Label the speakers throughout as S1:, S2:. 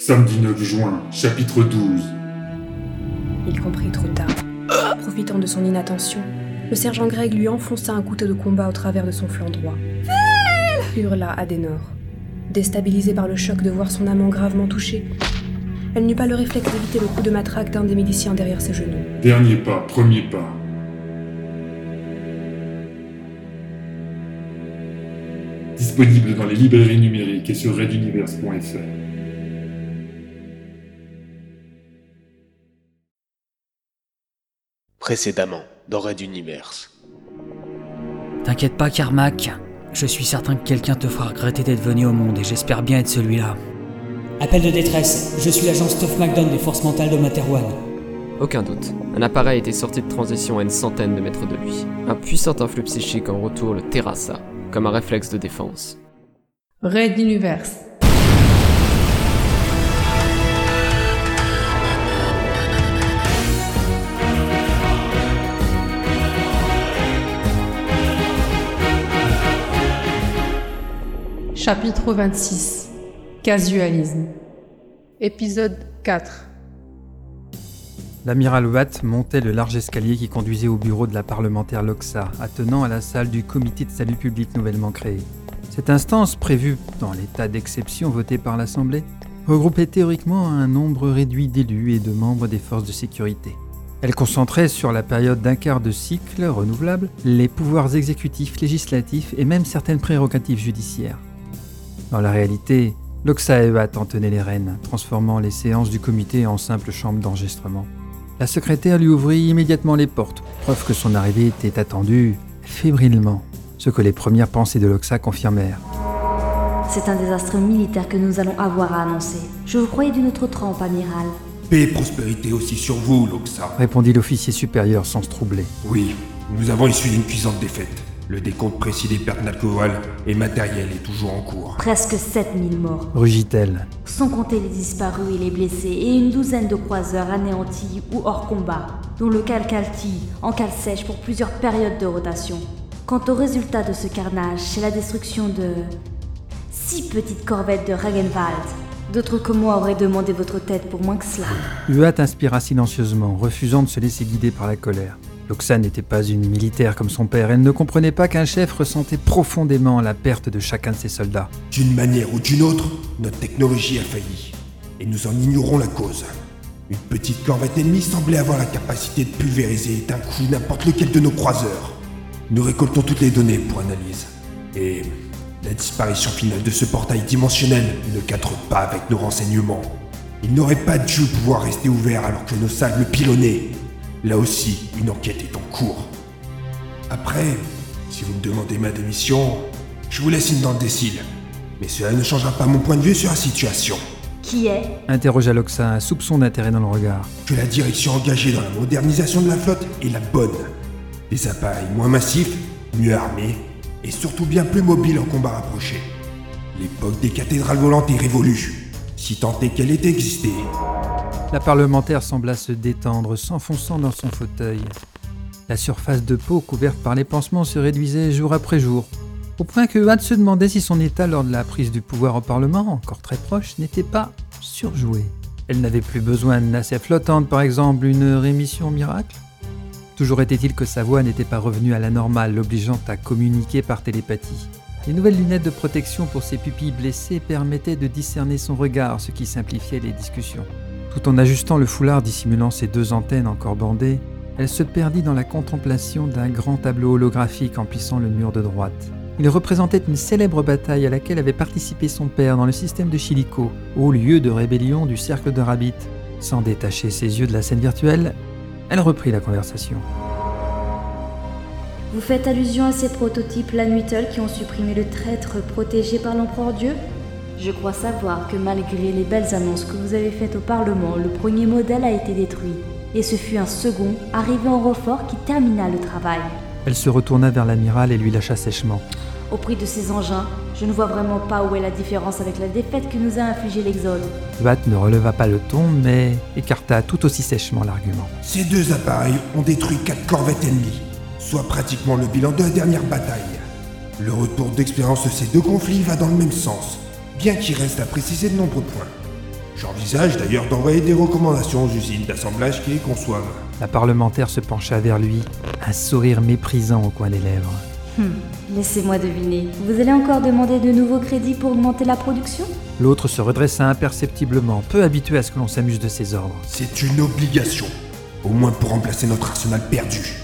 S1: Samedi 9 juin, chapitre 12.
S2: Il comprit trop tard. Profitant de son inattention, le sergent Greg lui enfonça un couteau de combat au travers de son flanc droit. hurla Adenor. Déstabilisée par le choc de voir son amant gravement touché, elle n'eut pas le réflexe d'éviter le coup de matraque d'un des miliciens derrière ses genoux.
S1: Dernier pas, premier pas. Disponible dans les librairies numériques et sur reduniverse.fr.
S3: Précédemment, dans Red Universe.
S4: T'inquiète pas, Carmack. Je suis certain que quelqu'un te fera regretter d'être venu au monde et j'espère bien être celui-là.
S5: Appel de détresse, je suis l'agent Stuff McDonald des forces mentales de Materwan.
S6: Aucun doute. Un appareil était sorti de transition à une centaine de mètres de lui. Un puissant influx psychique en retour le terrassa, comme un réflexe de défense.
S7: Red Universe. Chapitre 26 Casualisme Épisode 4
S8: L'amiral Watt montait le large escalier qui conduisait au bureau de la parlementaire Loxa, attenant à la salle du comité de salut public nouvellement créé. Cette instance, prévue dans l'état d'exception voté par l'Assemblée, regroupait théoriquement un nombre réduit d'élus et de membres des forces de sécurité. Elle concentrait sur la période d'un quart de cycle renouvelable les pouvoirs exécutifs, législatifs et même certaines prérogatives judiciaires. Dans la réalité, Loxa et Watt en tenaient les rênes, transformant les séances du comité en simples chambres d'enregistrement. La secrétaire lui ouvrit immédiatement les portes, preuve que son arrivée était attendue fébrilement, ce que les premières pensées de Loxa confirmèrent.
S9: C'est un désastre militaire que nous allons avoir à annoncer. Je vous croyais d'une autre trempe, amiral.
S10: Paix et prospérité aussi sur vous, Loxa.
S8: Répondit l'officier supérieur sans se troubler.
S10: Oui, nous avons essuyé une cuisante défaite. Le décompte précis des pertes d'alcool et matériel est toujours en cours.
S9: Presque 7000 morts.
S8: Rugit-elle.
S9: Sans compter les disparus et les blessés, et une douzaine de croiseurs anéantis ou hors combat, dont le Calcalti en cale sèche pour plusieurs périodes de rotation. Quant au résultat de ce carnage, c'est la destruction de. six petites corvettes de Ragenwald. D'autres que moi auraient demandé votre tête pour moins que cela.
S8: Huat inspira silencieusement, refusant de se laisser guider par la colère. Loxa n'était pas une militaire comme son père, elle ne comprenait pas qu'un chef ressentait profondément la perte de chacun de ses soldats.
S10: D'une manière ou d'une autre, notre technologie a failli. Et nous en ignorons la cause. Une petite corvette ennemie semblait avoir la capacité de pulvériser d'un coup n'importe lequel de nos croiseurs. Nous récoltons toutes les données pour analyse. Et la disparition finale de ce portail dimensionnel ne cadre pas avec nos renseignements. Il n'aurait pas dû pouvoir rester ouvert alors que nos salles le pilonnaient. Là aussi, une enquête est en cours. Après, si vous me demandez ma démission, je vous laisse une dans le décile. Mais cela ne changera pas mon point de vue sur la situation.
S9: Qui est?
S8: Interrogea Loxa, un soupçon d'intérêt dans le regard.
S10: Que la direction engagée dans la modernisation de la flotte est la bonne. Des appareils moins massifs, mieux armés, et surtout bien plus mobiles en combat rapproché. L'époque des cathédrales volantes est révolue, si tant est qu'elle ait existé.
S8: La parlementaire sembla se détendre, s'enfonçant dans son fauteuil. La surface de peau couverte par les pansements se réduisait jour après jour, au point que Huat se demandait si son état lors de la prise du pouvoir au Parlement, encore très proche, n'était pas surjoué. Elle n'avait plus besoin de nacelle flottante, par exemple, une rémission miracle Toujours était-il que sa voix n'était pas revenue à la normale, l'obligeant à communiquer par télépathie. Les nouvelles lunettes de protection pour ses pupilles blessées permettaient de discerner son regard, ce qui simplifiait les discussions. Tout en ajustant le foulard dissimulant ses deux antennes encore bandées, elle se perdit dans la contemplation d'un grand tableau holographique emplissant le mur de droite. Il représentait une célèbre bataille à laquelle avait participé son père dans le système de Chilico, au lieu de rébellion du cercle de Rabbit. Sans détacher ses yeux de la scène virtuelle, elle reprit la conversation.
S9: Vous faites allusion à ces prototypes Lanuitel qui ont supprimé le traître protégé par l'empereur Dieu? Je crois savoir que malgré les belles annonces que vous avez faites au Parlement, le premier modèle a été détruit. Et ce fut un second, arrivé en renfort, qui termina le travail.
S8: Elle se retourna vers l'amiral et lui lâcha sèchement.
S9: Au prix de ces engins, je ne vois vraiment pas où est la différence avec la défaite que nous a infligé l'Exode.
S8: Watt ne releva pas le ton, mais écarta tout aussi sèchement l'argument.
S10: Ces deux appareils ont détruit quatre corvettes ennemies, soit pratiquement le bilan de la dernière bataille. Le retour d'expérience de ces deux conflits va dans le même sens, bien qu'il reste à préciser de nombreux points. J'envisage d'ailleurs d'envoyer des recommandations aux usines d'assemblage qui les conçoivent.
S8: La parlementaire se pencha vers lui, un sourire méprisant au coin des lèvres.
S9: Hum, laissez-moi deviner. Vous allez encore demander de nouveaux crédits pour augmenter la production?
S8: L'autre se redressa imperceptiblement, peu habitué à ce que l'on s'amuse de ses ordres.
S10: C'est une obligation. Au moins pour remplacer notre arsenal perdu.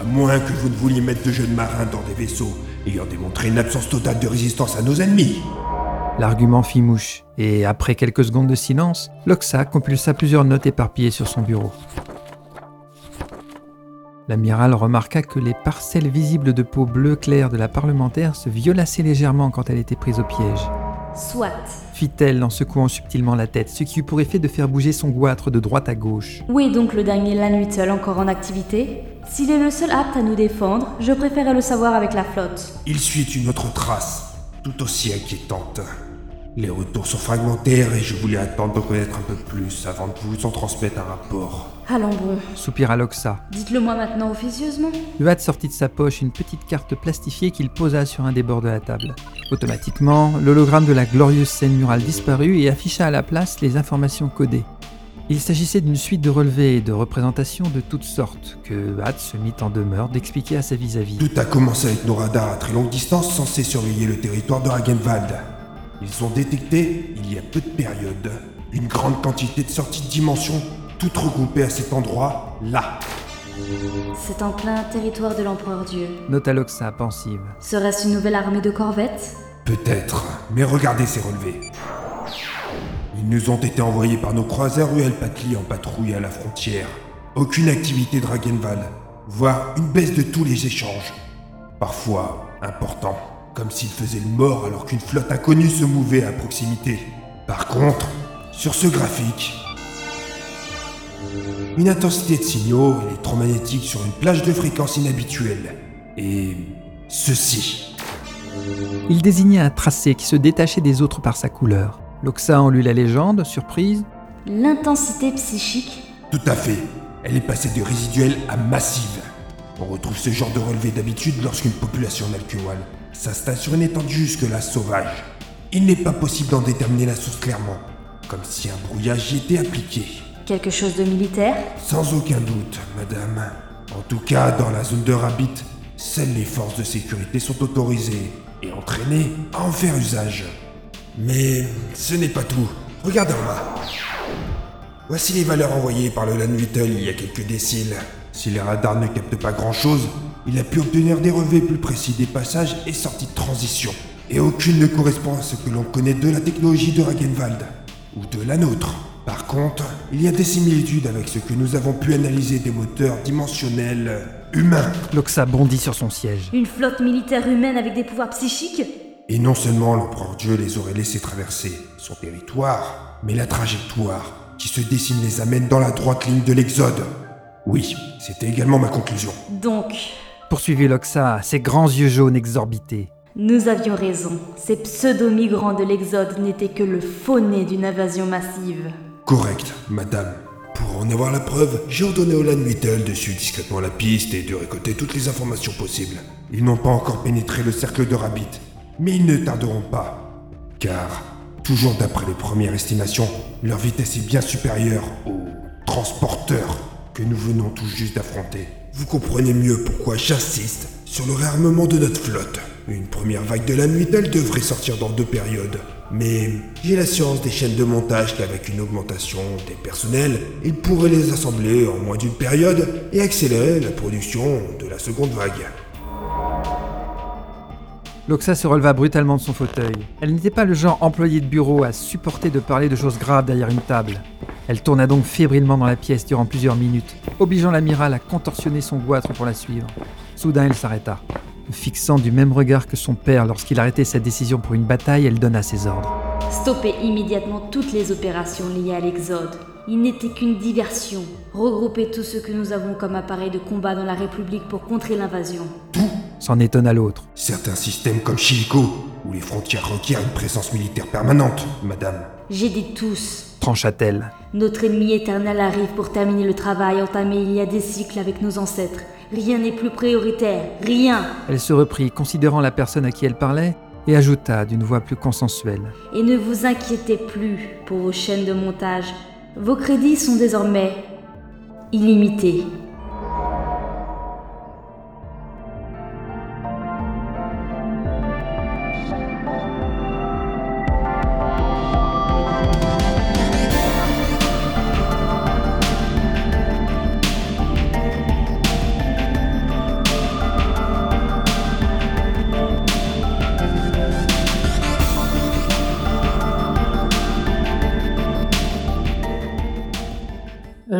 S10: À moins que vous ne vouliez mettre de jeunes marins dans des vaisseaux ayant démontré une absence totale de résistance à nos ennemis.
S8: L'argument fit mouche, et après quelques secondes de silence, Loxa compulsa plusieurs notes éparpillées sur son bureau. L'amiral remarqua que les parcelles visibles de peau bleu clair de la parlementaire se violaçaient légèrement quand elle était prise au piège.
S9: Soit.
S8: Fit-elle en secouant subtilement la tête, ce qui eut pour effet de faire bouger son goitre de droite à gauche.
S9: Où est donc le dernier Lanuitel encore en activité S'il est le seul apte à nous défendre, je préférerais le savoir avec la flotte.
S10: Il suit une autre trace, tout aussi inquiétante. Les retours sont fragmentaires et je voulais attendre de connaître un peu plus avant de vous en transmettre un rapport.
S9: Allons bon.
S8: Soupira Loxa.
S9: Dites-le moi maintenant officieusement.
S8: Huat sortit de sa poche une petite carte plastifiée qu'il posa sur un des bords de la table. Automatiquement, l'hologramme de la glorieuse scène murale disparut et afficha à la place les informations codées. Il s'agissait d'une suite de relevés et de représentations de toutes sortes que Huat se mit en demeure d'expliquer à sa vis-à-vis.
S10: Tout a commencé avec nos radars à très longue distance censés surveiller le territoire de Ragenwald. Ils ont détecté, il y a peu de périodes, une grande quantité de sorties de dimension, toutes regroupées à cet endroit, là.
S9: C'est en plein territoire de l'empereur Dieu.
S8: Nota Loxa pensive.
S9: Serait-ce une nouvelle armée de corvettes?
S10: Peut-être, mais regardez ces relevés. Ils nous ont été envoyés par nos croiseurs UL Patli en patrouille à la frontière. Aucune activité Dragenval, voire une baisse de tous les échanges. Parfois important, comme s'ils faisaient le mort alors qu'une flotte inconnue se mouvait à proximité. Par contre, sur ce graphique, une intensité de signaux électromagnétiques sur une plage de fréquence inhabituelle. Et ceci.
S8: Il désignait un tracé qui se détachait des autres par sa couleur. Loxa en lut la légende, surprise.
S9: L'intensité psychique
S10: Tout à fait. Elle est passée de résiduelle à massive. On retrouve ce genre de relevé d'habitude lorsqu'une population Nalkual s'installe sur une étendue jusque-là sauvage. Il n'est pas possible d'en déterminer la source clairement, comme si un brouillage y était appliqué.
S9: Quelque chose de militaire?
S10: Sans aucun doute, madame. En tout cas, dans la zone de Rabbit, seules les forces de sécurité sont autorisées et entraînées à en faire usage. Mais ce n'est pas tout. Regardez en bas. Voici les valeurs envoyées par le Lanwittel il y a quelques déciles. Si les radars ne captent pas grand-chose, il a pu obtenir des relevés plus précis des passages et sorties de transition. Et aucune ne correspond à ce que l'on connaît de la technologie de Ragenwald, ou de la nôtre. Par contre, il y a des similitudes avec ce que nous avons pu analyser des moteurs dimensionnels humains.
S8: Loxa bondit sur son siège.
S9: Une flotte militaire humaine avec des pouvoirs psychiques
S10: Et non seulement l'empereur Dieu les aurait laissés traverser son territoire, mais la trajectoire qui se dessine les amène dans la droite ligne de l'Exode. Oui, c'était également ma conclusion.
S9: Donc,
S8: Poursuivit Loxa, ses grands yeux jaunes exorbités.
S9: nous avions raison. Ces pseudo-migrants de l'Exode n'étaient que le faux nez d'une invasion massive.
S10: Correct, madame. Pour en avoir la preuve, j'ai ordonné au Lanwittel de suivre discrètement la piste et de récolter toutes les informations possibles. Ils n'ont pas encore pénétré le cercle de Rabbit, mais ils ne tarderont pas. Car, toujours d'après les premières estimations, leur vitesse est bien supérieure aux transporteurs que nous venons tout juste d'affronter. Vous comprenez mieux pourquoi j'insiste sur le réarmement de notre flotte. Une première vague de la Nuitelle devrait sortir dans deux périodes. Mais j'ai l'assurance des chaînes de montage qu'avec une augmentation des personnels, ils pourraient les assembler en moins d'une période et accélérer la production de la seconde vague.
S8: Loxa se releva brutalement de son fauteuil. Elle n'était pas le genre employé de bureau à supporter de parler de choses graves derrière une table. Elle tourna donc fébrilement dans la pièce durant plusieurs minutes, obligeant l'amiral à contorsionner son goitre pour la suivre. Soudain, elle s'arrêta. Fixant du même regard que son père lorsqu'il arrêtait sa décision pour une bataille, elle donna ses ordres.
S9: Stoppez immédiatement toutes les opérations liées à l'Exode. Il n'était qu'une diversion. Regroupez tout ce que nous avons comme appareil de combat dans la République pour contrer l'invasion.
S8: S'en étonna l'autre.
S10: Certains systèmes comme Chilico, où les frontières requièrent une présence militaire permanente, madame.
S9: J'ai dit tous.
S8: Trancha-t-elle.
S9: Notre ennemi éternel arrive pour terminer le travail entamé il y a des cycles avec nos ancêtres. Rien n'est plus prioritaire. Rien.
S8: Elle se reprit, considérant la personne à qui elle parlait, et ajouta d'une voix plus consensuelle.
S9: Et ne vous inquiétez plus pour vos chaînes de montage. Vos crédits sont désormais illimités.